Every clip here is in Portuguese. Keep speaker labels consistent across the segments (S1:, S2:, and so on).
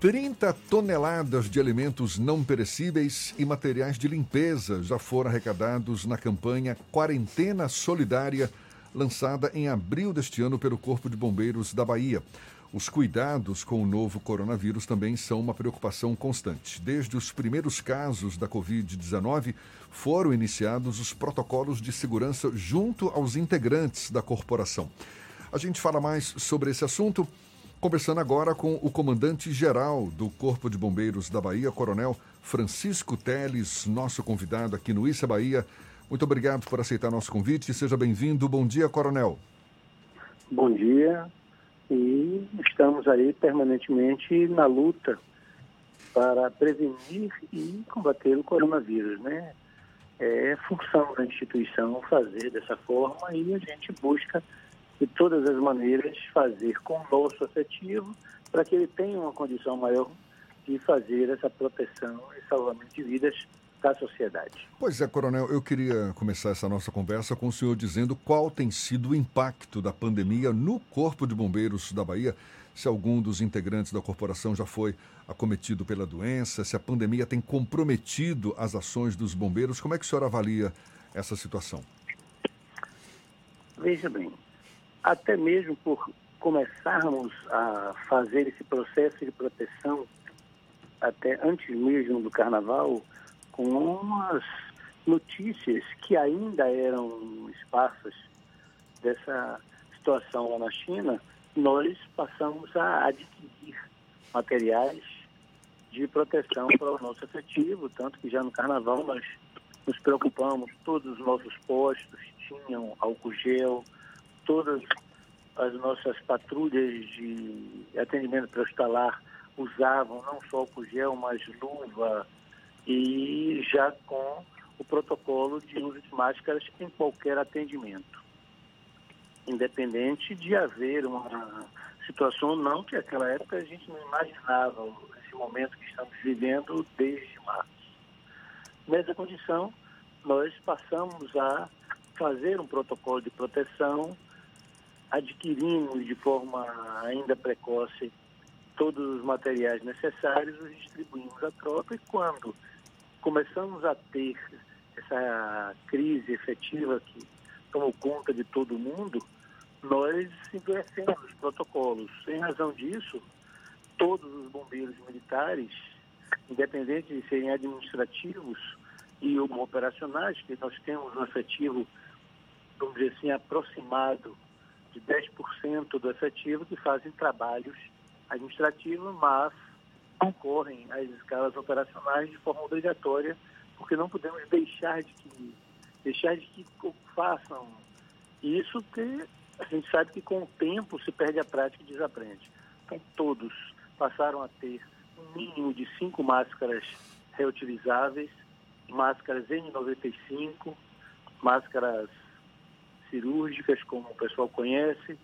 S1: 30 toneladas de alimentos não perecíveis e materiais de limpeza já foram arrecadados na campanha Quarentena Solidária, lançada em abril deste ano pelo Corpo de Bombeiros da Bahia. Os cuidados com o novo coronavírus também são uma preocupação constante. Desde os primeiros casos da Covid-19, foram iniciados os protocolos de segurança junto aos integrantes da corporação. A gente fala mais sobre esse assunto Conversando agora com o comandante-geral do Corpo de Bombeiros da Bahia, Coronel Francisco Teles, nosso convidado aqui no Issa Bahia. Muito obrigado por aceitar nosso convite. Seja bem-vindo. Bom dia, Coronel.
S2: Bom dia. E estamos aí permanentemente na luta para prevenir e combater o coronavírus, né? É função da instituição fazer dessa forma e a gente busca de todas as maneiras, fazer com o nosso afetivo para que ele tenha uma condição maior de fazer essa proteção e salvamento de vidas da sociedade.
S1: Pois é, Coronel, eu queria começar essa nossa conversa com o senhor dizendo qual tem sido o impacto da pandemia no Corpo de Bombeiros da Bahia, se algum dos integrantes da corporação já foi acometido pela doença, se a pandemia tem comprometido as ações dos bombeiros, como é que o senhor avalia essa situação?
S2: Veja bem, até mesmo por começarmos a fazer esse processo de proteção até antes mesmo do carnaval, com umas notícias que ainda eram esparsas dessa situação lá na China, nós passamos a adquirir materiais de proteção para o nosso efetivo, tanto que já no carnaval nós nos preocupamos, todos os nossos postos tinham álcool gel, todas as nossas patrulhas de atendimento pré-hospitalar usavam não só o gel, mas luva e já com o protocolo de uso de máscaras em qualquer atendimento. Independente de haver uma situação não, que naquela época a gente não imaginava esse momento que estamos vivendo desde março. Nessa condição, nós passamos a fazer um protocolo de proteção adquirimos de forma ainda precoce todos os materiais necessários, os distribuímos à tropa e quando começamos a ter essa crise efetiva que tomou conta de todo mundo, nós endurecemos os protocolos. Em razão disso, todos os bombeiros militares, independente de serem administrativos e operacionais, que nós temos um efetivo, vamos dizer assim, aproximado de 10% do efetivo que fazem trabalhos administrativos, mas concorrem às escalas operacionais de forma obrigatória, porque não podemos deixar de que, deixar de que façam isso, porque a gente sabe que com o tempo se perde a prática e desaprende. Então todos passaram a ter um mínimo de cinco máscaras reutilizáveis, máscaras N95, máscaras cirúrgicas, como o pessoal conhece,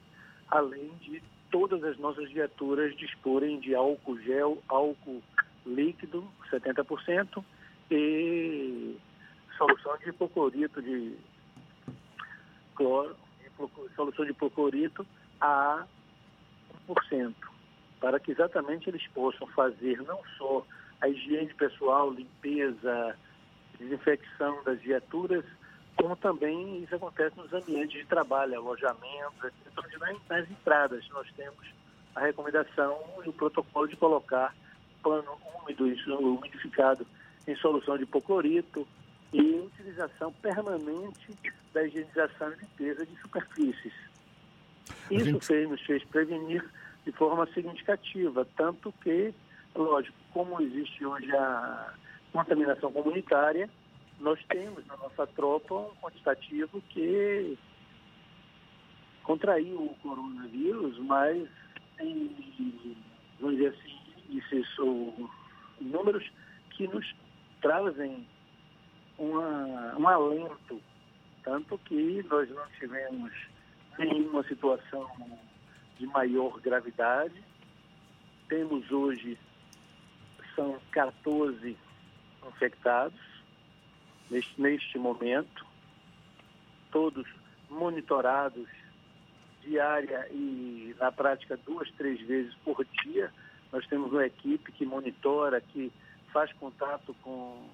S2: além de todas as nossas viaturas disporem de álcool gel, álcool líquido, 70%, e solução de hipoclorito de cloro, solução de hipoclorito a 1%, para que exatamente eles possam fazer não só a higiene pessoal, limpeza, desinfecção das viaturas, como também isso acontece nos ambientes de trabalho, alojamentos, etc. Onde nas entradas nós temos a recomendação e o protocolo de colocar pano úmido, umidificado em solução de hipoclorito e utilização permanente da higienização e limpeza de superfícies. Isso gente... fez, nos fez prevenir de forma significativa, tanto que, lógico, como existe hoje a contaminação comunitária, nós temos na nossa tropa um quantitativo que contraiu o coronavírus, mas vamos dizer assim, esses números que nos trazem uma, um alento, tanto que nós não tivemos nenhuma situação de maior gravidade. Temos hoje, são 14 infectados, neste, neste momento, todos monitorados diária e na prática duas, três vezes por dia. Nós temos uma equipe que monitora, que faz contato com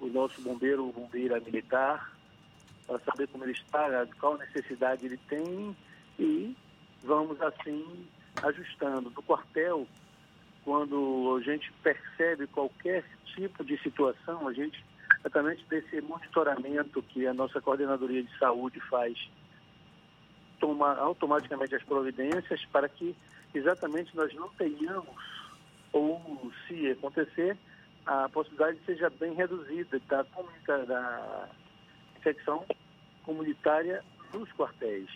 S2: o nosso bombeiro ou bombeira militar, para saber como ele está, qual necessidade ele tem e vamos assim ajustando. No quartel, quando a gente percebe qualquer tipo de situação, a gente, exatamente desse monitoramento que a nossa coordenadoria de saúde faz, toma automaticamente as providências para que exatamente nós não tenhamos, ou se acontecer, a possibilidade seja bem reduzida da, da infecção comunitária nos quartéis.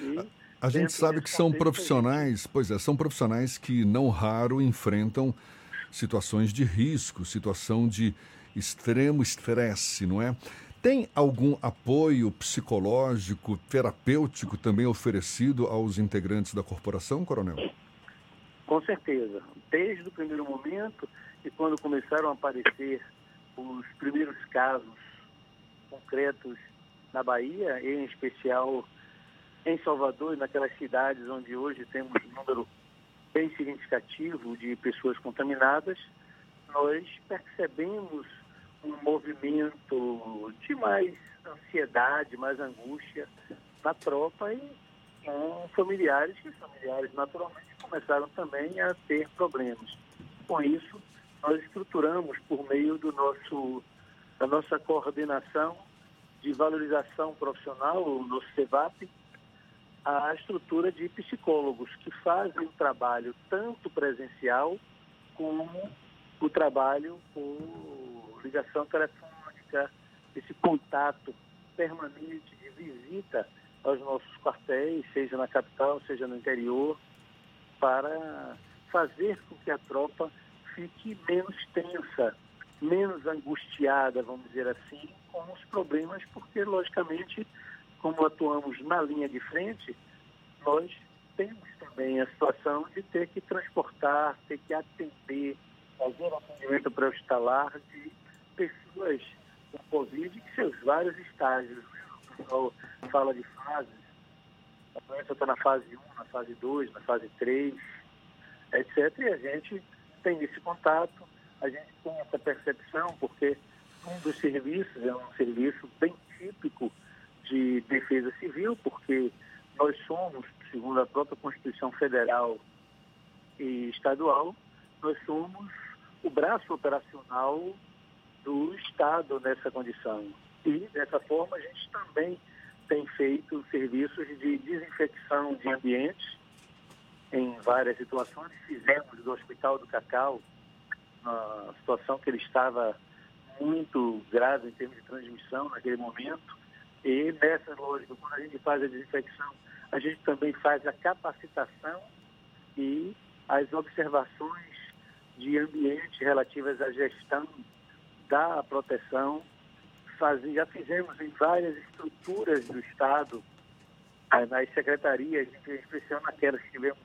S1: E a gente sabe que são profissionais, pois é, são profissionais que não raro enfrentam situações de risco, situação de extremo estresse, não é? Tem algum apoio psicológico, terapêutico também oferecido aos integrantes da corporação, coronel?
S2: Com certeza. Desde o primeiro momento e quando começaram a aparecer os primeiros casos concretos na Bahia, em especial em Salvador e naquelas cidades onde hoje temos um número bem significativo de pessoas contaminadas, nós percebemos um movimento de mais ansiedade, mais angústia na tropa e com familiares, que familiares naturalmente começaram também a ter problemas. Com isso, nós estruturamos por meio do nosso, da nossa coordenação de valorização profissional, o nosso CEVAP, a estrutura de psicólogos que fazem o trabalho tanto presencial como o trabalho por ligação telefônica, esse contato permanente de visita aos nossos quartéis, seja na capital, seja no interior, para fazer com que a tropa fique menos tensa, menos angustiada, vamos dizer assim, com os problemas, porque, logicamente, como atuamos na linha de frente, nós temos também a situação de ter que transportar, ter que atender, fazer atendimento pré-hospitalar de pessoas com Covid em seus vários estágios. O pessoal fala de fases, a doença está na fase 1, na fase 2, na fase 3, etc. E a gente tem esse contato, a gente tem essa percepção, porque um dos serviços é um serviço bem típico de defesa civil, porque nós somos, segundo a própria Constituição Federal e Estadual, nós somos o braço operacional do Estado nessa condição. E, dessa forma, a gente também tem feito serviços de desinfecção de ambientes em várias situações. Fizemos do Hospital do Cacau, uma situação que ele estava muito grave em termos de transmissão naquele momento. E nessa lógica, quando a gente faz a desinfecção, a gente também faz a capacitação e as observações de ambiente relativas à gestão da proteção. Faz, já fizemos em várias estruturas do Estado, eh, nas secretarias, em especial naquelas que tivemos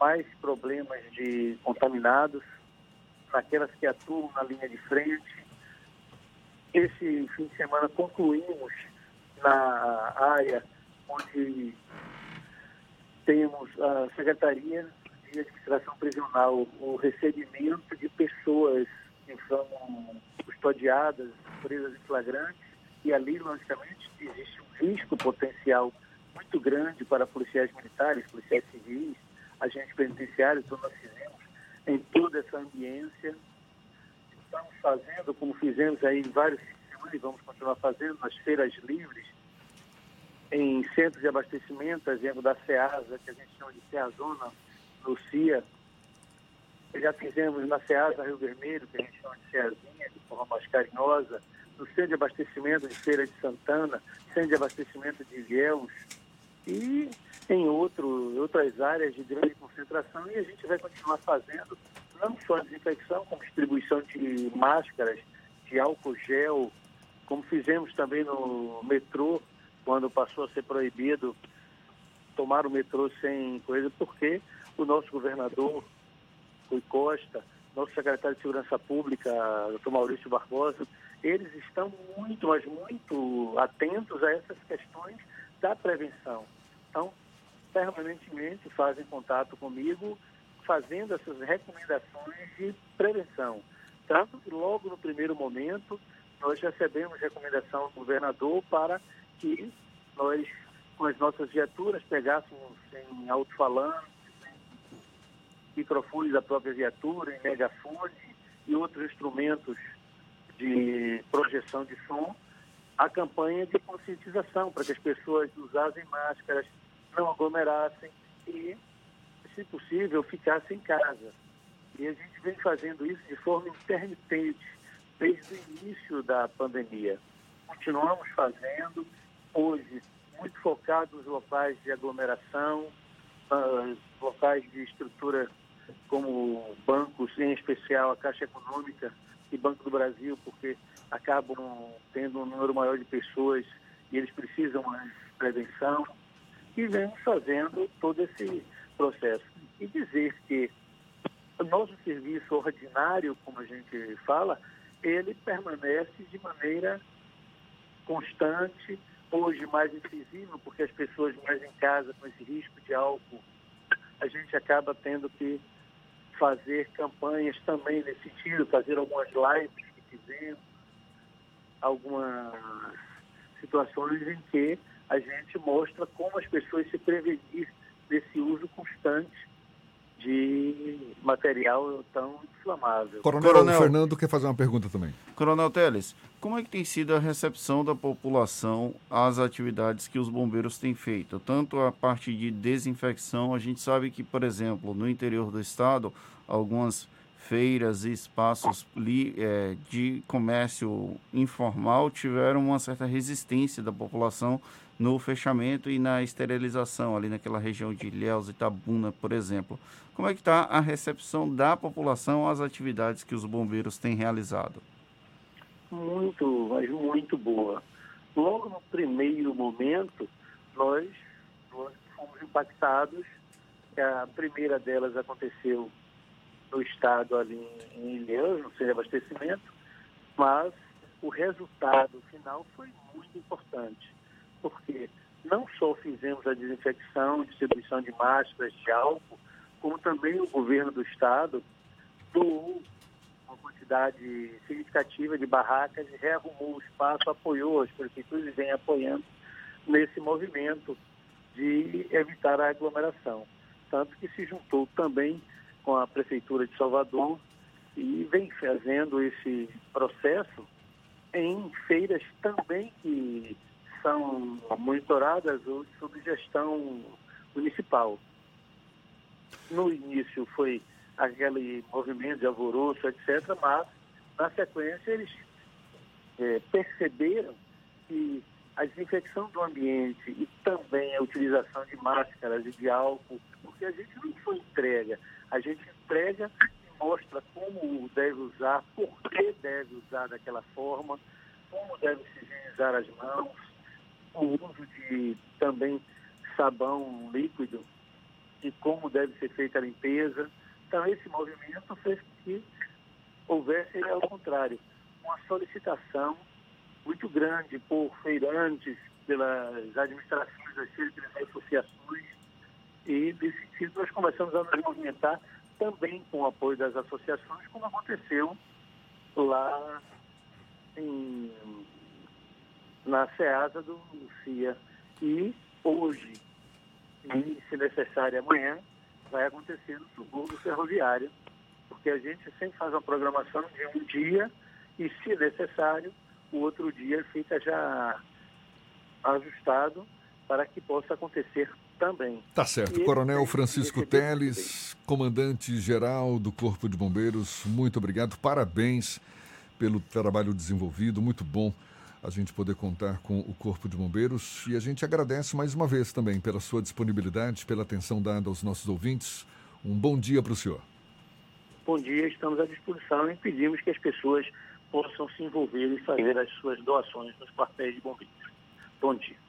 S2: mais problemas de contaminados, naquelas que atuam na linha de frente. Esse fim de semana concluímos na área onde temos a Secretaria de Administração Prisional, o recebimento de pessoas que são custodiadas, presas em flagrantes, e ali, logicamente, existe um risco potencial muito grande para policiais militares, policiais civis, agentes penitenciários, então nós fizemos em toda essa ambiência. Estamos fazendo, como fizemos aí em vários e vamos continuar fazendo nas feiras livres, em centros de abastecimento, exemplo da SEASA, que a gente chama de SEAZona, no CIA. Já fizemos na SEASA Rio Vermelho, que a gente chama de SEAzinha, de forma mais carinhosa, no centro de abastecimento de Feira de Santana, centro de abastecimento de Ilhéus e em outro, outras áreas de grande concentração e a gente vai continuar fazendo não só a desinfecção, como distribuição de máscaras, de álcool gel, como fizemos também no metrô, quando passou a ser proibido tomar o metrô sem coisa, porque o nosso governador, Rui Costa, nosso secretário de Segurança Pública, doutor Maurício Barbosa, eles estão muito, mas muito atentos a essas questões da prevenção. Então, permanentemente fazem contato comigo, fazendo essas recomendações de prevenção. Tanto que logo no primeiro momento nós recebemos recomendação do governador para que nós, com as nossas viaturas, pegássemos em alto-falante, microfones da própria viatura, em megafone e outros instrumentos de projeção de som, a campanha de conscientização para que as pessoas usassem máscaras, não aglomerassem e, se possível, ficassem em casa. E a gente vem fazendo isso de forma intermitente desde o início da pandemia. Continuamos fazendo, hoje, muito focado nos locais de aglomeração, uh, locais de estrutura como bancos, em especial a Caixa Econômica e Banco do Brasil, porque acabam tendo um número maior de pessoas e eles precisam mais prevenção. E vemos fazendo todo esse processo. E dizer que o nosso serviço ordinário, como a gente fala, ele permanece de maneira constante, hoje mais invisível, porque as pessoas mais em casa com esse risco de álcool, a gente acaba tendo que fazer campanhas também nesse sentido, fazer algumas lives que fizemos, algumas situações em que a gente mostra como as pessoas se prevenir desse uso constante de material tão inflamável.
S1: Coronel, Coronel Fernando quer fazer uma pergunta também.
S3: Coronel Teles, como é que tem sido a recepção da população às atividades que os bombeiros têm feito? Tanto a parte de desinfecção, a gente sabe que, por exemplo, no interior do estado, algumas feiras e espaços é, de comércio informal tiveram uma certa resistência da população no fechamento e na esterilização ali naquela região de Ilhéus e Itabuna, por exemplo. Como é que está a recepção da população às atividades que os bombeiros têm realizado?
S2: Muito, mas muito boa. Logo no primeiro momento, nós, nós fomos impactados. A primeira delas aconteceu no estado ali em Ilhéus, no centro de abastecimento, mas o resultado final foi muito importante, porque não só fizemos a desinfecção, distribuição de máscaras, de álcool, como também o governo do estado doou uma quantidade significativa de barracas e rearrumou o espaço, apoiou as prefeituras e vem apoiando nesse movimento de evitar a aglomeração. Tanto que se juntou também com a Prefeitura de Salvador e vem fazendo esse processo em feiras também que são monitoradas sob gestão municipal. No início foi aquele movimento de alvoroço, etc., mas na sequência eles é, perceberam que a desinfecção do ambiente e também a utilização de máscaras e de álcool, porque a gente não foi entrega, a gente entrega e mostra como deve usar, por que deve usar daquela forma, como deve se higienizar as mãos, o uso de também sabão líquido e como deve ser feita a limpeza. Então, esse movimento fez que houvesse, ao contrário, uma solicitação muito grande por feirantes, pelas administrações das associações, e nesse sentido nós começamos a nos movimentar também com o apoio das associações, como aconteceu lá em, na SEASA do CIA. E hoje, e se necessário amanhã, vai acontecer no subúrbio ferroviário, porque a gente sempre faz uma programação de um dia e, se necessário, o outro dia fica já ajustado para que possa acontecer também.
S1: Tá certo. E Coronel Francisco Teles, comandante-geral do Corpo de Bombeiros, muito obrigado. Parabéns pelo trabalho desenvolvido, muito bom a gente poder contar com o Corpo de Bombeiros e a gente agradece mais uma vez também pela sua disponibilidade, pela atenção dada aos nossos ouvintes. Um bom dia para o senhor.
S2: Bom dia, estamos à disposição e pedimos que as pessoas possam se envolver e fazer as suas doações nos quartéis de bombeiros. Bom dia.